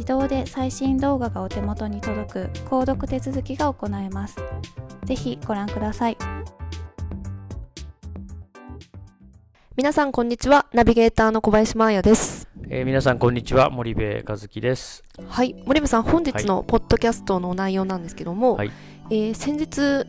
自動で最新動画がお手元に届く購読手続きが行えます。ぜひご覧ください。皆さんこんにちは。ナビゲーターの小林真彩です。えー、皆さんこんにちは。森部和樹です。はい。森部さん本日のポッドキャストの内容なんですけども、はい、えー、先日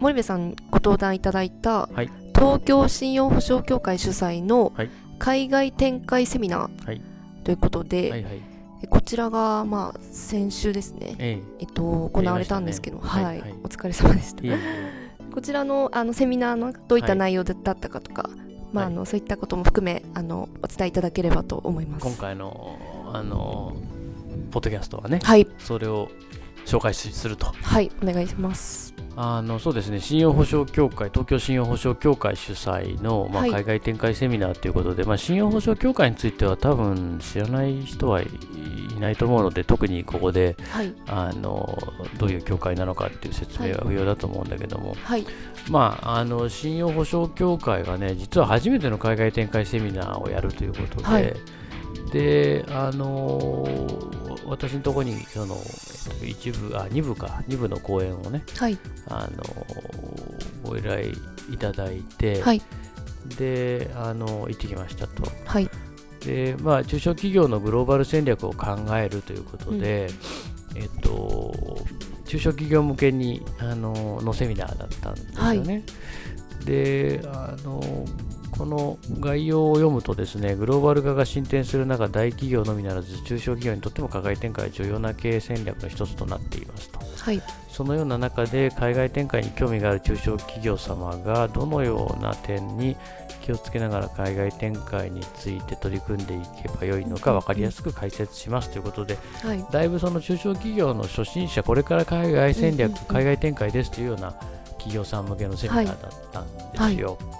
森部さんご登壇いただいた、はい、東京信用保証協会主催の海外展開セミナーということで、はいはいはいこちらが、まあ、先週ですね、ええ。えっと、行われたんですけど、ね、はい、はい、お疲れ様でした。こちらのあのセミナーのどういった内容だったかとか、はい、まあ、あのそういったことも含めあのお伝えいただければと思います。今回のあのポッドキャストはね、はい、それを紹介すると。はい、お願いします。あのそうですね。信用保証協会東京信用保証協会主催の、まあ、海外展開セミナーということで、はい、まあ、信用保証協会については多分知らない人はいないと思うので特にここで、はい、あのどういう協会なのかっていう説明は不要だと思うんだけども、はい、まあ、あの信用保証協会がね実は初めての海外展開セミナーをやるということで、であの私のところにその一部あ2部か。2部の講演をね、はい、あのご依頼いただいて、はい、であの行ってきましたと。はい。でまあ、中小企業のグローバル戦略を考えるということで、うん、えっと、中小企業向けにあののセミナーだったんですよね。はい、であのこの概要を読むとですねグローバル化が進展する中大企業のみならず中小企業にとっても海外展開は重要な経営戦略の一つとなっていますと、はい、そのような中で海外展開に興味がある中小企業様がどのような点に気をつけながら海外展開について取り組んでいけばよいのか分かりやすく解説しますということで、はい、だいぶその中小企業の初心者これから海外戦略、海外展開ですというような企業さん向けのセミナーだったんですよ。はい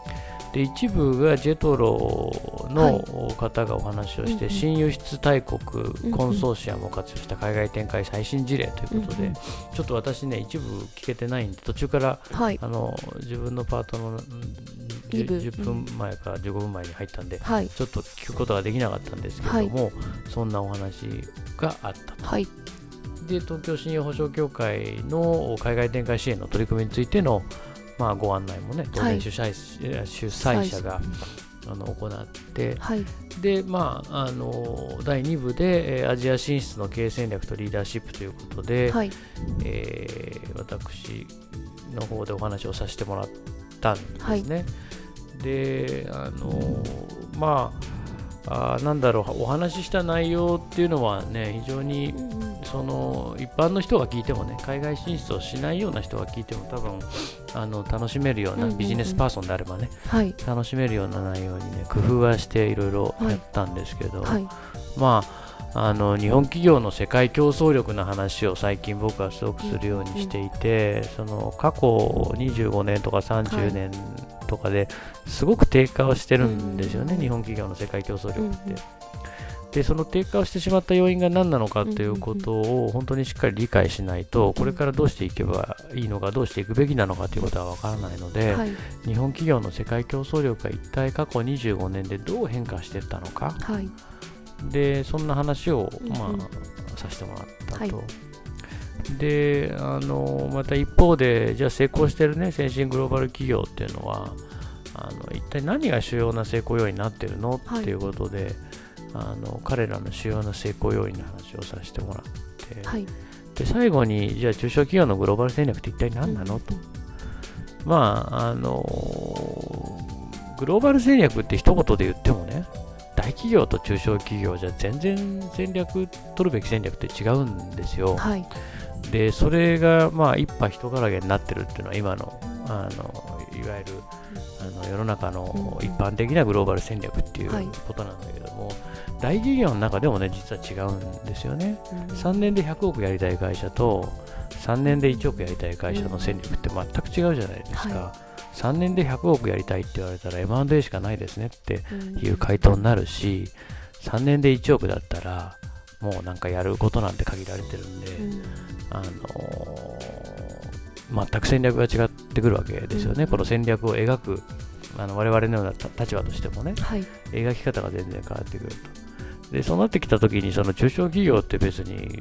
で一部がジェトロの方がお話をして、はい、新輸出大国コンソーシアムを活用した海外展開最新事例ということで、うんうん、ちょっと私ね一部聞けてないんで途中から、はい、あの自分のパートの 10, 10, 分前から15分前に入ったんで、はい、ちょっと聞くことができなかったんですけれども、そんなお話があったと。で東京信用保証協会の海外展開支援の取り組みについてのまあ、ご案内もね当然主催,、主催者。が、あの行って、はい、でまあ、あの第2部で、えー、アジア進出の経営戦略とリーダーシップということで、はい、えー、私の方でお話をさせてもらったんですね。はい、であのまああなんだろうお話しした内容っていうのはね非常にその一般の人が聞いてもね海外進出をしないような人が聞いても多分あの楽しめるようなビジネスパーソンであればね、はい、楽しめるような内容にね工夫はしていろいろやったんですけど、はい。はい、まああの日本企業の世界競争力の話を最近僕はすごくするようにしていて、その過去25年とか30年とかですごく低下をしてるんですよね、日本企業の世界競争力って。でその低下をしてしまった要因が何なのかということを本当にしっかり理解しないとこれからどうしていけばいいのかどうしていくべきなのかということは分からないので、はい、日本企業の世界競争力が一体過去25年でどう変化していったのか、はい、でそんな話を、まあ、させてもらったと。はい。であのまた一方で、じゃあ成功している、ね、先進グローバル企業っていうのはあの一体何が主要な成功要因になっているの、はい、っていうことであの彼らの主要な成功要因の話をさせてもらって、はい、で最後にじゃあ中小企業のグローバル戦略って一体何なの、うん、と、まああのグローバル戦略って一言で言ってもね大企業と中小企業じゃ全然戦略取るべき戦略って違うんですよ。はい、でそれがまあ一派人からげになってるっていうのは今のあのいわゆるあの世の中の一般的なグローバル戦略っていうことなんだけども、はい、大企業の中でもね実は違うんですよね、うん、3年で100億やりたい会社と3年で1億やりたい会社の戦略って全く違うじゃないですか、はい、3年で100億やりたいって言われたら M&A しかないですねっていう回答になるし、3年で1億だったらもうなんかやることなんて限られてるんで、うん、あのー、全く戦略が違ってくるわけですよね、うん、この戦略を描くあの我々のような立場としてもね、はい、描き方が全然変わってくると。でそうなってきたときにその中小企業って別に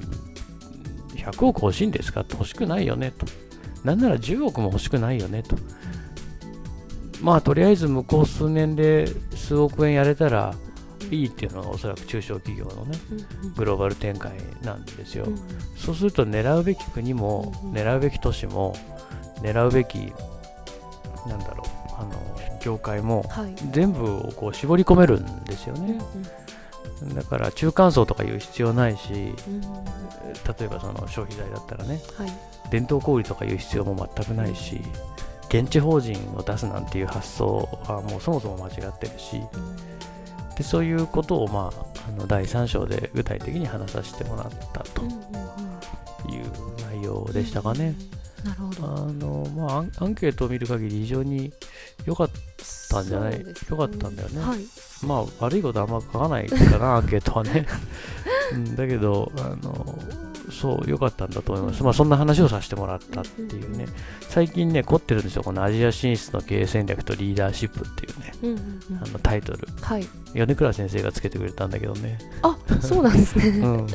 100億欲しいんですか？って欲しくないよねと。なんなら10億も欲しくないよねと。まあとりあえず向こう数年で数億円やれたらいいっていうのがおそらく中小企業のね、グローバル展開なんですよ。そうすると狙うべき国も、狙うべき都市も、狙うべき、なんだろう、あの業界も、全部をこう絞り込めるんですよね。だから中間層とかいう必要ないし、例えばその消費財だったらね、はい、伝統小売とかいう必要も全くないし、現地法人を出すなんていう発想はもうそもそも間違ってるし、でそういうことを、まあ、あの第3章で具体的に話させてもらったという内容でしたかね。なるほどあの、まあ、アンケートを見る限り非常に良かったんじゃない？良、かったんだよね。はい、まあ悪いことあんま書かないかなアンケートはね。うん、だけどあのそう良かったんだと思います、まあ、そんな話をさせてもらったっていうね、最近ね、凝ってるんですよ、このアジア進出の経営戦略とリーダーシップっていうね、あのタイトル、はい、米倉先生がつけてくれたんだけどね。あそうなんですね、うん、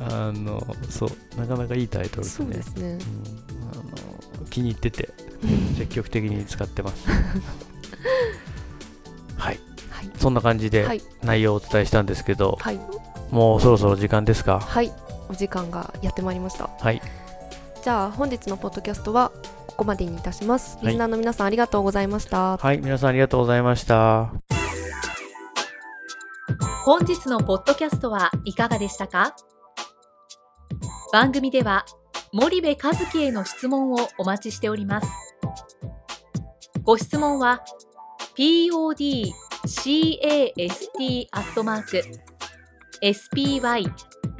あのそうなかなかいいタイトルでね、ね。うん、あの気に入ってて、積極的に使ってます。はい、はい、そんな感じで内容をお伝えしたんですけど、はい、もうそろそろ時間ですか？はいお時間がやってまいりました。はい。じゃあ本日のポッドキャストはここまでにいたします。リスナーの皆さんありがとうございました。はい、皆さんありがとうございました。本日のポッドキャストはいかがでしたか？番組では森部和樹への質問をお待ちしております。ご質問は podcast アットマーク spy